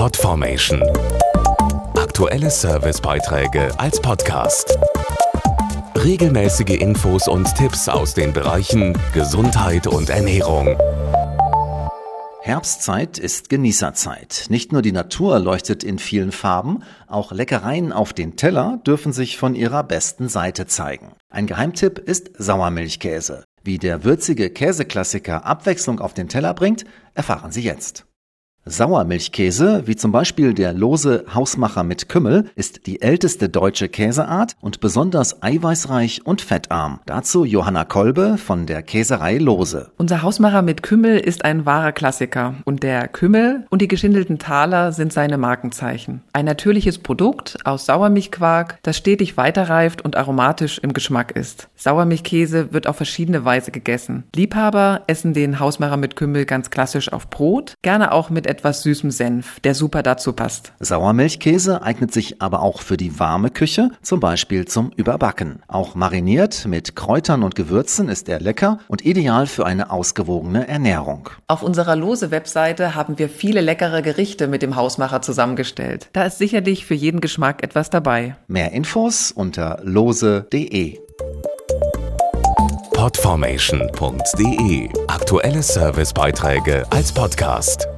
Podformation. Aktuelle Servicebeiträge als Podcast. Regelmäßige Infos und Tipps aus den Bereichen Gesundheit und Ernährung. Herbstzeit ist Genießerzeit. Nicht nur die Natur leuchtet in vielen Farben, auch Leckereien auf den Teller dürfen sich von ihrer besten Seite zeigen. Ein Geheimtipp ist Sauermilchkäse. Wie der würzige Käseklassiker Abwechslung auf den Teller bringt, erfahren Sie jetzt. Sauermilchkäse, wie zum Beispiel der lose Hausmacher mit Kümmel, ist die älteste deutsche Käseart und besonders eiweißreich und fettarm. Dazu Johanna Kolbe von der Käserei Lose. Unser Hausmacher mit Kümmel ist ein wahrer Klassiker und der Kümmel und die geschindelten Taler sind seine Markenzeichen. Ein natürliches Produkt aus Sauermilchquark, das stetig weiterreift und aromatisch im Geschmack ist. Sauermilchkäse wird auf verschiedene Weise gegessen. Liebhaber essen den Hausmacher mit Kümmel ganz klassisch auf Brot, gerne auch mit etwas süßem Senf, der super dazu passt. Sauermilchkäse eignet sich aber auch für die warme Küche, zum Beispiel zum Überbacken. Auch mariniert mit Kräutern und Gewürzen ist er lecker und ideal für eine ausgewogene Ernährung. Auf unserer Lose-Webseite haben wir viele leckere Gerichte mit dem Hausmacher zusammengestellt. Da ist sicherlich für jeden Geschmack etwas dabei. Mehr Infos unter lose.de. Podformation.de Aktuelle Servicebeiträge als Podcast.